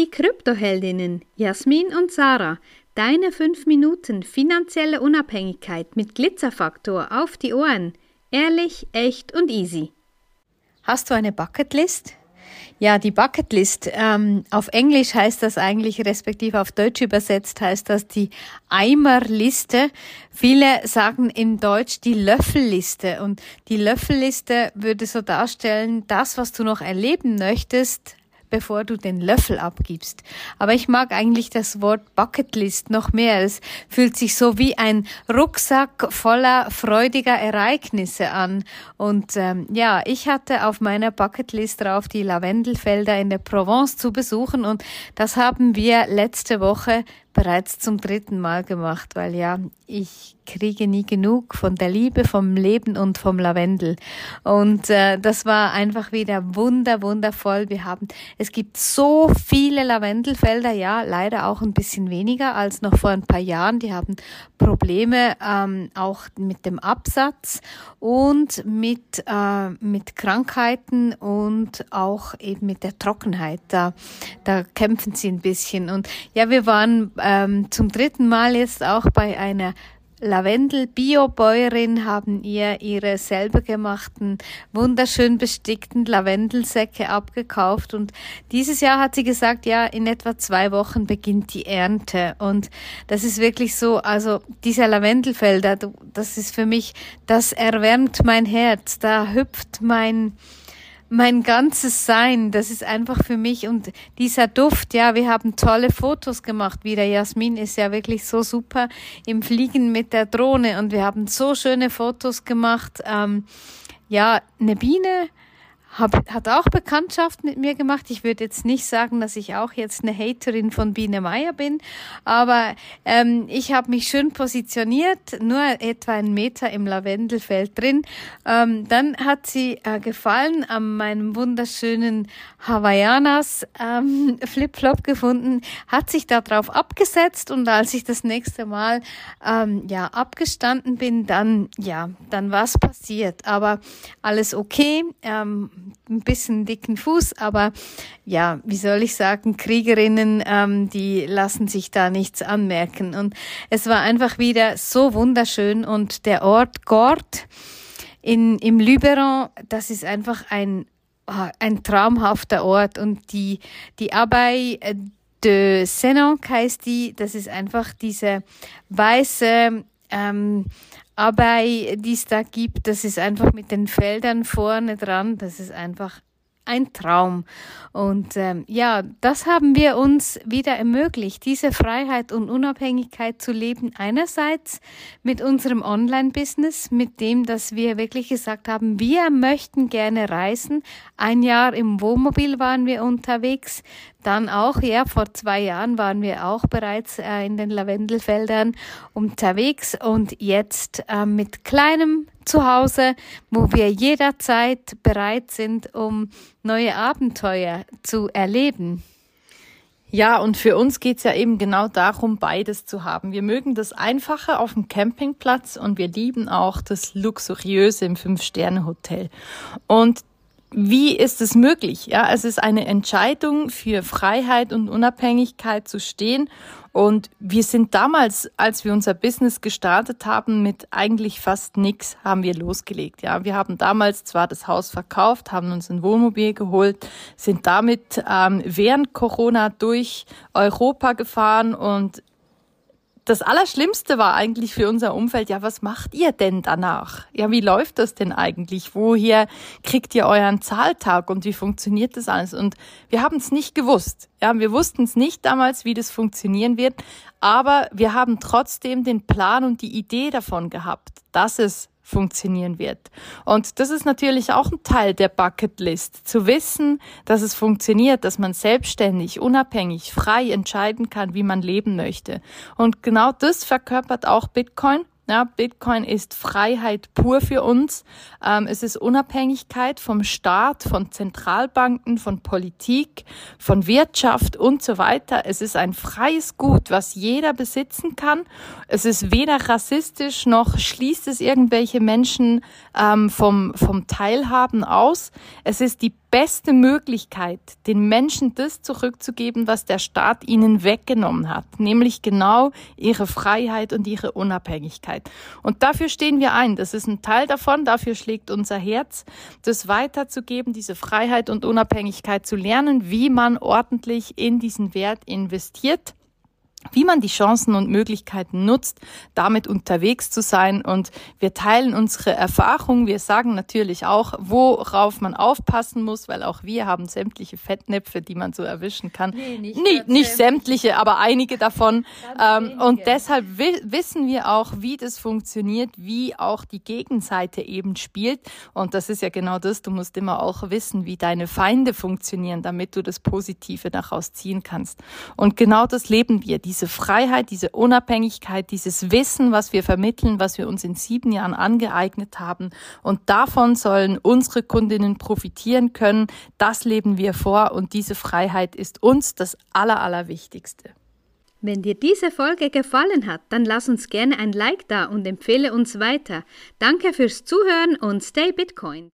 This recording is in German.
die Kryptoheldinnen Jasmin und Sarah. Deine 5 Minuten finanzielle Unabhängigkeit mit Glitzerfaktor auf die Ohren. Ehrlich, echt und easy. Hast du eine Bucketlist? Ja, die Bucketlist. Ähm, auf Englisch heißt das eigentlich, respektive auf Deutsch übersetzt heißt das die Eimerliste. Viele sagen in Deutsch die Löffelliste. Und die Löffelliste würde so darstellen, das, was du noch erleben möchtest, bevor du den Löffel abgibst. Aber ich mag eigentlich das Wort Bucketlist noch mehr. Es fühlt sich so wie ein Rucksack voller freudiger Ereignisse an. Und ähm, ja, ich hatte auf meiner Bucketlist drauf, die Lavendelfelder in der Provence zu besuchen. Und das haben wir letzte Woche bereits zum dritten Mal gemacht, weil ja, ich kriege nie genug von der Liebe, vom Leben und vom Lavendel. Und äh, das war einfach wieder wunder, wundervoll. Wir haben, es gibt so viele Lavendelfelder, ja, leider auch ein bisschen weniger als noch vor ein paar Jahren. Die haben Probleme ähm, auch mit dem Absatz und mit, äh, mit Krankheiten und auch eben mit der Trockenheit. Da, da kämpfen sie ein bisschen. Und ja, wir waren ähm, zum dritten Mal jetzt auch bei einer Lavendel-Biobäuerin haben ihr ihre selber gemachten, wunderschön bestickten Lavendelsäcke abgekauft. Und dieses Jahr hat sie gesagt, ja, in etwa zwei Wochen beginnt die Ernte. Und das ist wirklich so, also dieser Lavendelfelder, das ist für mich, das erwärmt mein Herz, da hüpft mein, mein ganzes Sein, das ist einfach für mich und dieser Duft, ja, wir haben tolle Fotos gemacht wieder. Jasmin ist ja wirklich so super im Fliegen mit der Drohne und wir haben so schöne Fotos gemacht. Ähm, ja, eine Biene hab, hat auch Bekanntschaft mit mir gemacht. Ich würde jetzt nicht sagen, dass ich auch jetzt eine Haterin von Biene Meier bin, aber ähm, ich habe mich schön positioniert, nur etwa einen Meter im Lavendelfeld drin. Ähm, dann hat sie äh, gefallen an meinem wunderschönen Hawaiianas ähm, Flipflop gefunden, hat sich darauf abgesetzt und als ich das nächste Mal ähm, ja abgestanden bin, dann ja, dann was passiert. Aber alles okay. Ähm, ein bisschen dicken Fuß, aber ja, wie soll ich sagen, Kriegerinnen, ähm, die lassen sich da nichts anmerken. Und es war einfach wieder so wunderschön und der Ort Gort in, im Luberon, das ist einfach ein, oh, ein traumhafter Ort und die, die Abei de Senonc heißt die, das ist einfach diese weiße, ähm, aber die es da gibt, das ist einfach mit den Feldern vorne dran, das ist einfach ein Traum. Und ähm, ja, das haben wir uns wieder ermöglicht, diese Freiheit und Unabhängigkeit zu leben. Einerseits mit unserem Online-Business, mit dem, dass wir wirklich gesagt haben, wir möchten gerne reisen. Ein Jahr im Wohnmobil waren wir unterwegs. Dann auch, ja, vor zwei Jahren waren wir auch bereits äh, in den Lavendelfeldern unterwegs und jetzt äh, mit kleinem Zuhause, wo wir jederzeit bereit sind, um neue Abenteuer zu erleben. Ja, und für uns geht's ja eben genau darum, beides zu haben. Wir mögen das Einfache auf dem Campingplatz und wir lieben auch das Luxuriöse im Fünf-Sterne-Hotel. Und wie ist es möglich? Ja, es ist eine Entscheidung für Freiheit und Unabhängigkeit zu stehen. Und wir sind damals, als wir unser Business gestartet haben, mit eigentlich fast nichts haben wir losgelegt. Ja, wir haben damals zwar das Haus verkauft, haben uns ein Wohnmobil geholt, sind damit ähm, während Corona durch Europa gefahren und das Allerschlimmste war eigentlich für unser Umfeld, ja, was macht ihr denn danach? Ja, wie läuft das denn eigentlich? Woher kriegt ihr euren Zahltag und wie funktioniert das alles? Und wir haben es nicht gewusst. Ja, wir wussten es nicht damals, wie das funktionieren wird, aber wir haben trotzdem den Plan und die Idee davon gehabt, dass es funktionieren wird. Und das ist natürlich auch ein Teil der Bucketlist, zu wissen, dass es funktioniert, dass man selbstständig, unabhängig, frei entscheiden kann, wie man leben möchte. Und genau das verkörpert auch Bitcoin. Ja, Bitcoin ist Freiheit pur für uns. Ähm, es ist Unabhängigkeit vom Staat, von Zentralbanken, von Politik, von Wirtschaft und so weiter. Es ist ein freies Gut, was jeder besitzen kann. Es ist weder rassistisch noch schließt es irgendwelche Menschen ähm, vom, vom Teilhaben aus. Es ist die beste Möglichkeit, den Menschen das zurückzugeben, was der Staat ihnen weggenommen hat, nämlich genau ihre Freiheit und ihre Unabhängigkeit. Und dafür stehen wir ein. Das ist ein Teil davon. Dafür schlägt unser Herz, das weiterzugeben, diese Freiheit und Unabhängigkeit zu lernen, wie man ordentlich in diesen Wert investiert wie man die Chancen und Möglichkeiten nutzt, damit unterwegs zu sein. Und wir teilen unsere Erfahrungen. Wir sagen natürlich auch, worauf man aufpassen muss, weil auch wir haben sämtliche Fettnäpfe, die man so erwischen kann. Nee, nicht, nee, nicht sämtliche, aber einige davon. Ähm, und deshalb wissen wir auch, wie das funktioniert, wie auch die Gegenseite eben spielt. Und das ist ja genau das. Du musst immer auch wissen, wie deine Feinde funktionieren, damit du das Positive daraus ziehen kannst. Und genau das leben wir diese Freiheit, diese Unabhängigkeit, dieses Wissen, was wir vermitteln, was wir uns in sieben Jahren angeeignet haben. Und davon sollen unsere Kundinnen profitieren können. Das leben wir vor und diese Freiheit ist uns das Aller, Allerwichtigste. Wenn dir diese Folge gefallen hat, dann lass uns gerne ein Like da und empfehle uns weiter. Danke fürs Zuhören und stay Bitcoin.